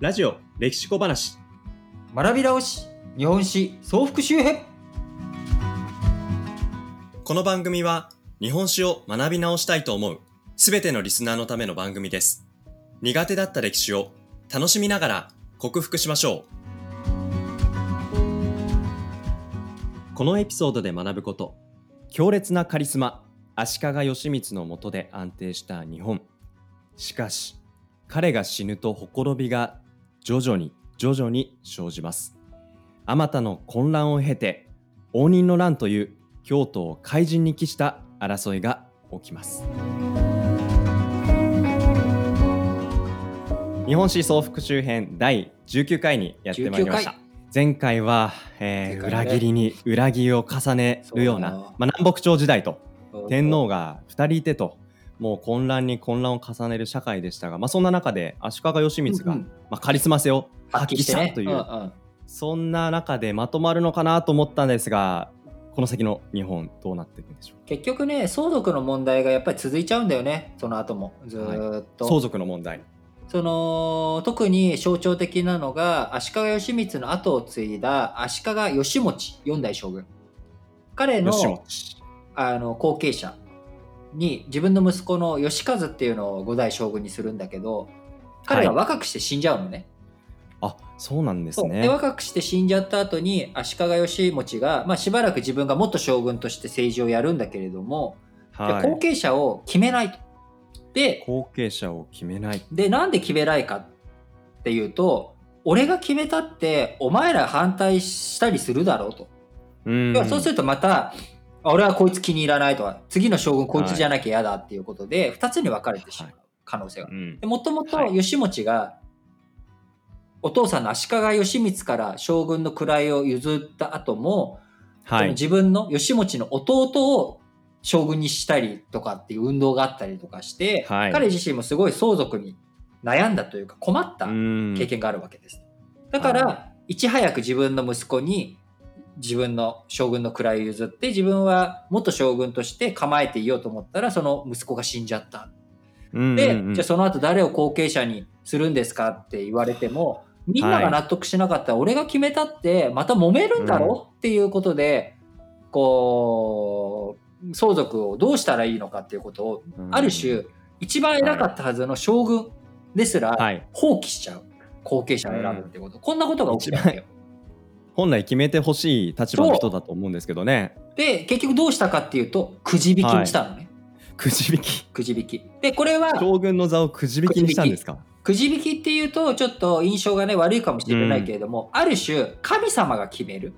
ラジオ歴史小話。学び直し日本史総復習編。この番組は日本史を学び直したいと思うすべてのリスナーのための番組です。苦手だった歴史を楽しみながら克服しましょう。このエピソードで学ぶこと強烈なカリスマ足利義満の下で安定した日本。しかし彼が死ぬとほころびが徐々に徐々に生じます。あまたの混乱を経て応仁の乱という京都を怪人に帰した争いが起きます。日本史総復習編第19回にやってまいりました。19回。前回は、えー裏切りに裏切りを重ねるようなまあ、南北朝時代と天皇が2人いてともう混乱に混乱を重ねる社会でしたが、まあ、そんな中で足利義満が、うんうん。まあ、カリスマ性を発揮したという、うんうん。そんな中でまとまるのかなと思ったんですがこの先の日本どうなっていくんでしょう？結局ね相続の問題がやっぱり続いちゃうんだよねその後も。ずーっと、相続の問題。その特に象徴的なのが足利義満の後を継いだ足利義持四代将軍。彼のあの後継者に自分の息子の義和っていうのを五代将軍にするんだけど彼が若くして死んじゃうのね。あそうなんですねで若くして死んじゃった後に足利義持が、まあ、しばらく自分が元将軍として政治をやるんだけれども、ではい後継者を決めないと。で後継者を決めないでなんで決めないかっていうと俺が決めたってお前ら反対したりするだろうと。うん要はそうするとまたあ俺はこいつ気に入らないとか次の将軍こいつじゃなきゃ嫌だっていうことで2つに分かれてしまう可能性が。もともとはい。義持がお父さんの足利義満から将軍の位を譲った後も、はい。自分の義持の弟を将軍にしたりとかっていう運動があったりとかして、はい。彼自身もすごい相続に悩んだというか困ったうん。経験があるわけです。だから、はいち早く自分の息子に自分の将軍の位を譲って自分は元将軍として構えていようと思ったらその息子が死んじゃった。うんで、うんうん。じゃあその後誰を後継者にするんですかって言われてもみんなが納得しなかったら俺が決めたってまた揉めるんだろ？うっていうことで、こう相続をどうしたらいいのかっていうことをうん。ある種一番偉かったはずの将軍ですらはい。放棄しちゃう。後継者を選ぶってこと、こんなことが起きたんだよ。本来決めてほしい立場の人だと思うんですけどね。で結局どうしたかっていうとくじ引きにしたのね、くじ引き。くじ引き。でこれは将軍の座をくじ引きにしたんですか？くじ引きっていうとちょっと印象がね悪いかもしれないけれども、ある種神様が決める。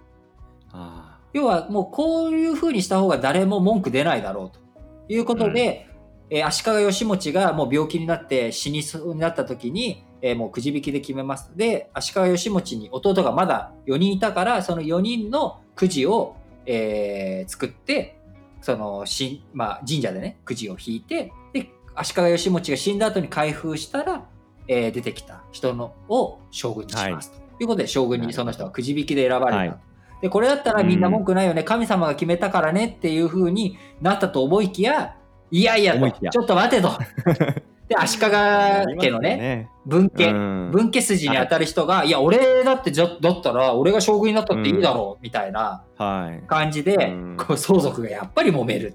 あ要はもうこういうふうにした方が誰も文句出ないだろうということで、えー足利義持がもう病気になって死にそうになった時に、えーもうくじ引きで決めます。で足利義持に弟がまだ4人いたからその4人のくじを、えー作ってそのし、まあ、神社でねくじを引いてで足利義持が死んだ後に開封したら、えー出てきた人のを将軍にしますと、い、うことで将軍にその人はくじ引きで選ばれた、はい。でこれだったらみんな文句ないよね、神様が決めたからねっていう風になったと思いきやいやいや。ちょっと待てと で足利家のね分家、うん。分家筋に当たる人が、い、や俺だってじゃだったら俺が将軍になったっていいだろう、みたいなはい。感じで、うん。こう相続がやっぱり揉める。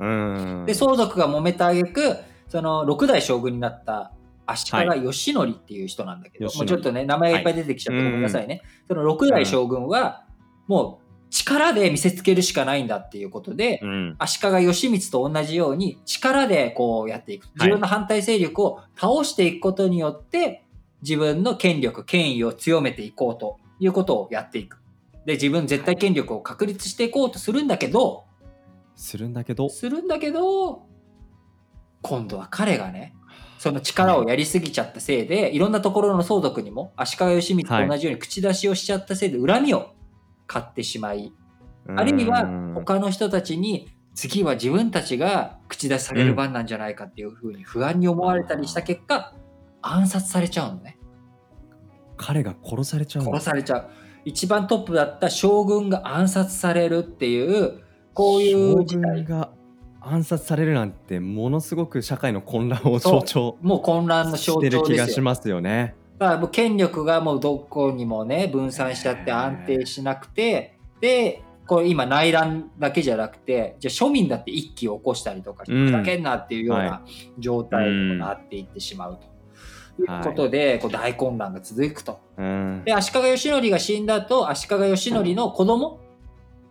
うん。で相続が揉めた挙句その6代将軍になった足利義則っていう人なんだけど、義則。もうちょっとね名前がいっぱい出てきちゃってごめんなさいね、その6代将軍はもう力で見せつけるしかないんだっていうことで、うん。足利義満と同じように力でこうやっていく。自分の反対勢力を倒していくことによって自分の権力権威を強めていこうということをやっていく。で自分絶対権力を確立していこうとするんだけど、するんだけど。するんだけど今度は彼がねその力をやりすぎちゃったせいでいろんなところの相続にも足利義満と同じように口出しをしちゃったせいで恨みを買ってしまい、あるいは他の人たちに次は自分たちが口出しされる番なんじゃないかっていうふうに不安に思われたりした結果暗殺されちゃうのね。彼が殺されちゃうの？殺されちゃう。一番トップだった将軍が暗殺されるっていうこういう事将態軍が暗殺されるなんてものすごく社会の混乱を象徴もう混乱の象してる徴ですよ。気がしますよね。だだからもう権力がもうどこにもね分散しちゃって安定しなくてでこれ今内乱だけじゃなくてじゃあ庶民だって一揆を起こしたりとかふざけんなっていうようはな状態になっていってしまうと。い。うことで、こう大混乱が続くと。うん。で足利義則が死んだ後足利義則の子供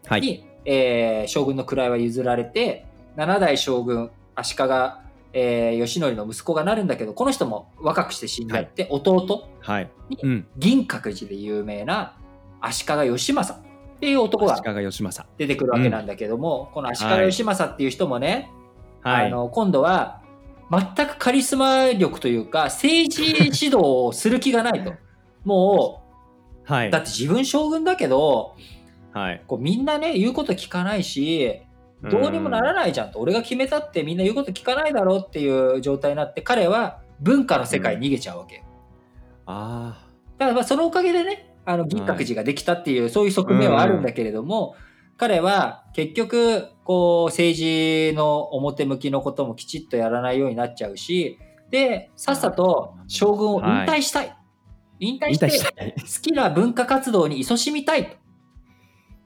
はい。に、えー将軍の位は譲られて7代将軍足利、えー義則の息子がなるんだけどこの人も若くして死んじゃって、弟はい。うん。銀閣寺で有名な足利義政っていう男が足利義政。出てくるわけなんだけども、この足利義政っていう人もね、はい。あの今度は全くカリスマ力というか政治指導をする気がないと。もはい。うだって自分将軍だけどはい。こうみんなね言うこと聞かないしどうにもならないじゃんと。俺が決めたってみんな言うこと聞かないだろうっていう状態になって彼は文化の世界に逃げちゃうわけ。あだからまあそのおかげでねあの銀閣寺ができたっていう、そういう側面はあるんだけれども、彼は結局こう政治の表向きのこともきちっとやらないようになっちゃうしでさっさと将軍を引退したい、引あ引退して好きな文化活動に勤しみたい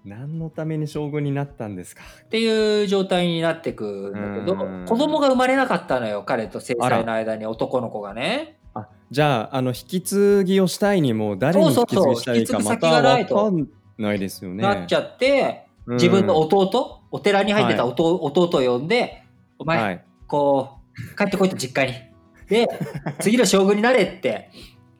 何のために将軍になったんですか？っていう状態になってくんだけどうん。子供が生まれなかったのよ彼と正妻の間に男の子がね。あじゃああの引き継ぎをしたいにも誰に引き継ぎしたらいいかまた引き継ぐ先がないと。わかんないですよね。なっちゃって自分の弟、お寺に入ってた弟,、弟を呼んでお前、はい。こう、帰ってこいと実家に。で、次の将軍になれって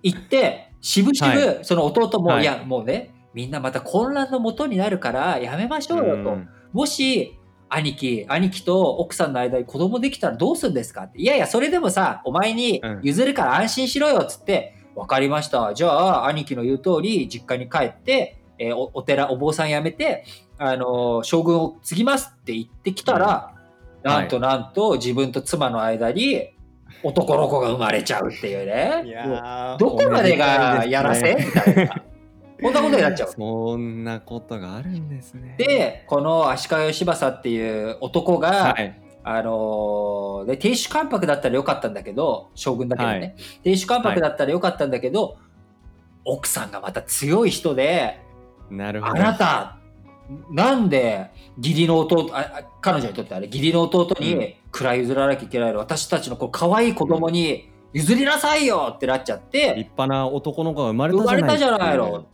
言って、しぶしぶその弟も、はい。い、や、もうね、みんなまた混乱のもとになるからやめましょうよと。うんもし、兄貴、兄貴と奥さんの間に子供できたらどうするんですか？って。いやいや、それでもさ、お前に譲るから安心しろよっつって、わかりました。じゃあ、兄貴の言う通り、実家に帰って、えーおお寺、お坊さん辞めて、あのー将軍を継ぎますって言ってきたら、うんなんとなんと自分と妻の間に男の子が生まれちゃうっていういね。どこまでがやらせ、みたいな。こんなことになっちゃう。そんなことがあるんですね。で、この足利義政っていう男が、はい、あのーで、亭主関白だったらよかったんだけど、将軍だけどね。は亭主関白だったらよかったんだけど、奥さんがまた強い人で、あなるほど。なた、なんで義理の弟、ああ彼女にとってあれ、義理の弟うんに位譲らなきゃいけないの、私たちのこう可愛い子供に譲りなさいよってなっちゃって、立派な男の子が生まれ生たじゃないまれたじゃないの。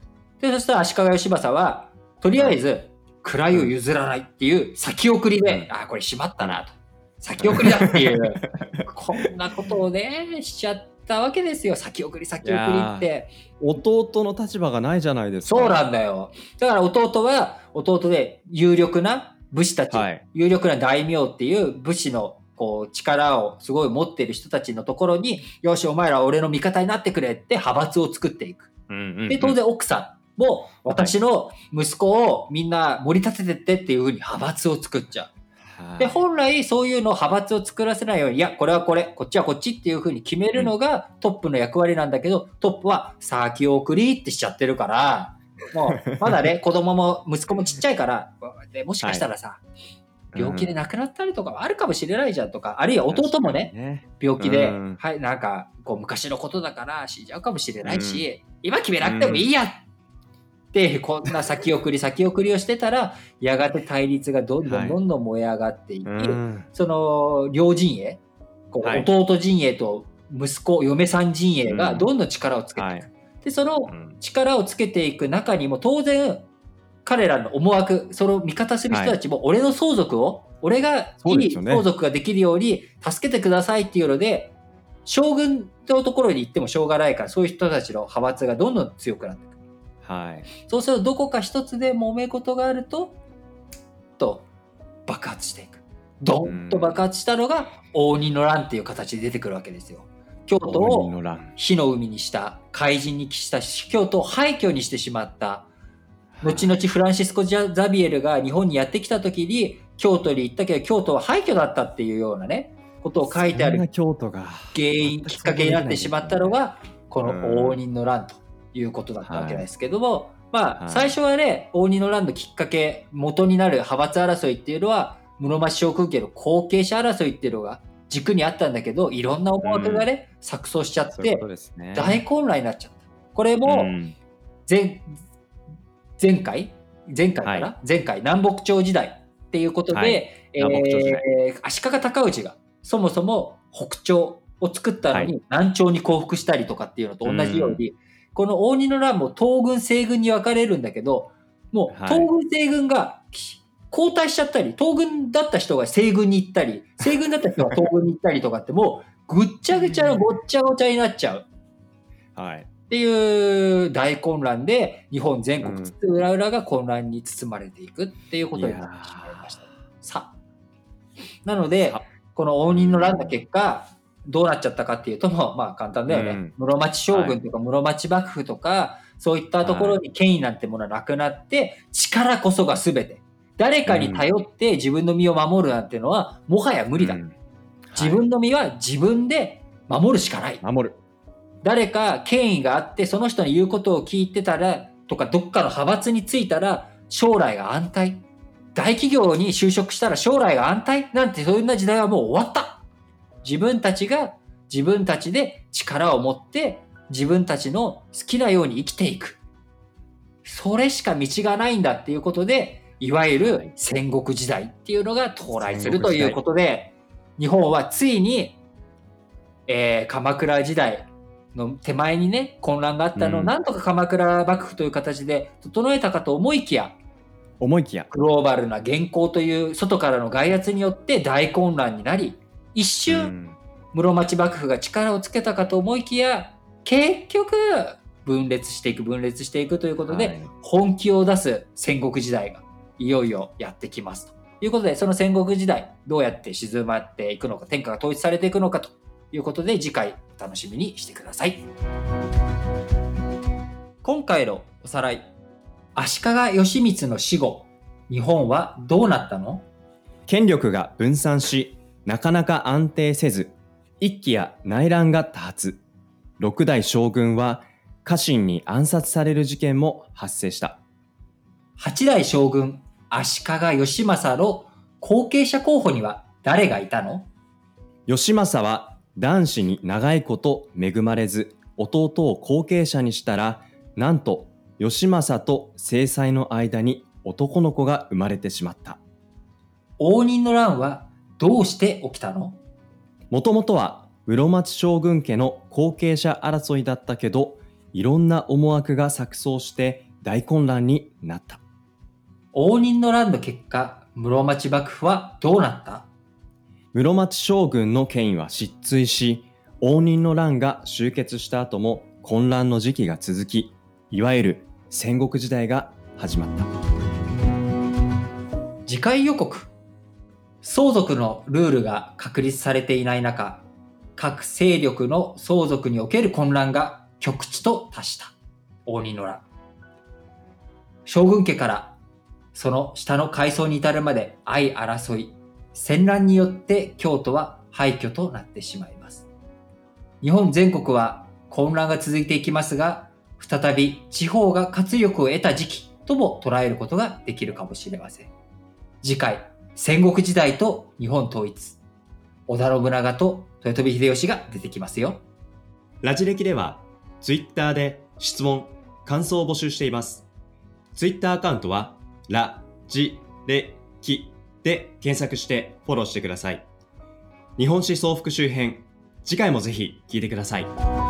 で、そしたら足利義政は、とりあえず、位を譲らないっていう先送りで、あ、これしまったなと。先送りだっていう、こんなことをね、しちゃったわけですよ。先送り、先送りって。弟の立場がないじゃないですか。そうなんだよ。だから弟は、弟で有力な武士たち、はい有力な大名っていう武士のこう力をすごい持ってる人たちのところに、よし、お前らは俺の味方になってくれって派閥を作っていく。で、当然奥さんも私の息子をみんな盛り立ててってっていうふうに派閥を作っちゃう。はい。で、本来そういうのを派閥を作らせないように、いや、これはこれ、こっちはこっちっていうふうに決めるのがトップの役割なんだけど、トップは先送りってしちゃってるから、もう、まだね、子供も息子もちっちゃいから、でもしかしたらさ、病気で亡くなったりとかはあるかもしれないじゃんとか、あるいは弟もね、ね。病気で、うん。はい、なんか、こう、昔のことだから死んじゃうかもしれないし、今決めなくてもいいやって、こんな先送り 先送りをしてたら、やがて対立がどんどはい。んどんどん燃え上がっていき、うん。その、両陣営、こうはい。弟陣営と息子、嫁さん陣営がどんどん力をつけていく。はい。で、そのうん。力をつけていく中にも当然、彼らの思惑、その味方する人たちも、俺の相続を、俺がいい相続ができるように助けてくださいっていうので、将軍のところに行ってもしょうがないから、そういう人たちの派閥がどんどん強くなっていく。はい。そうすると、どこか一つで揉め事があると、と爆発していく。ドンと爆発したのが、応仁の乱っていう形で出てくるわけですよ。京都を火の海にした、怪人に帰した京都を廃墟にしてしまった、後々フランシスコ・ザビエルが日本にやってきた時に京都に行ったけど京都は廃墟だったっていうようなねことを書いてある京都が原因きっかけになってしまったのがこうんの応仁の乱ということだったわけですけども、まあはい。最初はね応仁の乱のきっかけ元になる派閥争いっていうのは室町将軍家の後継者争いっていうのが軸にあったんだけどいろんな思惑がね、錯綜しちゃってね。大混乱になっちゃった。これもうん。前前回？前回かな、は前回南北朝時代っていうことで、はい。えー足利尊氏がそもそも北朝を作ったのに、南朝に降伏したりとかっていうのと同じように、この応仁の乱も東軍西軍に分かれるんだけどもうはい東軍西軍が交代しちゃったり東軍だった人が西軍に行ったり 西軍だった人が東軍に行ったりとかってもうぐっちゃぐちゃのごっちゃごちゃになっちゃう。はい。っていう大混乱で日本全国うん津々浦々が混乱に包まれていくっていうことになってしまいました。さあなのでさこの応仁の乱の結果どうなっちゃったかっていうともまあ簡単だよね、うん。室町将軍とか室町幕府とか、そういったところに権威なんてものはなくなって力こそが全て。誰かに頼って自分の身を守るなんていうのはもはや無理だ、うん。自分の身は自分で守るしかない。はい守る。誰か権威があってその人の言うことを聞いてたらとかどっかの派閥についたら将来が安泰。大企業に就職したら将来が安泰。なんてそんな時代はもう終わった自分たちが自分たちで力を持って自分たちの好きなように生きていく。それしか道がないんだっていうことでいわゆる戦国時代っていうのが到来するということで日本はついに、えー鎌倉時代の手前にね混乱があったのを、うん。なんとか鎌倉幕府という形で整えたかと思いきや思いきや。グローバルな元寇という外からの外圧によって大混乱になり一う瞬ん。室町幕府が力をつけたかと思いきや結局分裂していく分裂していくということで、はい。本気を出す戦国時代がいよいよやってきますと。いうことでその戦国時代どうやって静まっていくのか天下が統一されていくのかということで次回お楽しみにしてください。今回のおさらい足利義満の死後日本はどうなったの？権力が分散し、なかなか安定せず、一揆や内乱が多発。六代将軍は家臣に暗殺される事件も発生した。八代将軍足利義政の後継者候補には誰がいたの？義政は男子に長いこと恵まれず、弟を後継者にしたら、なんと義政と正妻の間に男の子が生まれてしまった。応仁の乱はどうして起きたの？もともとは室町将軍家の後継者争いだったけど、いろんな思惑が錯綜して大混乱になった。応仁の乱の結果室町幕府はどうなった？室町将軍の権威は失墜し、応仁の乱が終結した後も混乱の時期が続き、いわゆる戦国時代が始まった。次回予告相続のルールが確立されていない中各勢力の相続における混乱が極地と達した。応仁の乱将軍家からその下の階層に至るまで相争い戦乱によって京都は廃墟となってしまいます。日本全国は混乱が続いていきますが再び地方が活力を得た時期とも捉えることができるかもしれません。次回戦国時代と日本統一織田信長と豊臣秀吉が出てきますよラジ歴では、ツイッターで質問、感想を募集しています。ツイッターアカウントは、ラジレキで検索してフォローしてください。日本史総復習編、次回もぜひ聞いてください。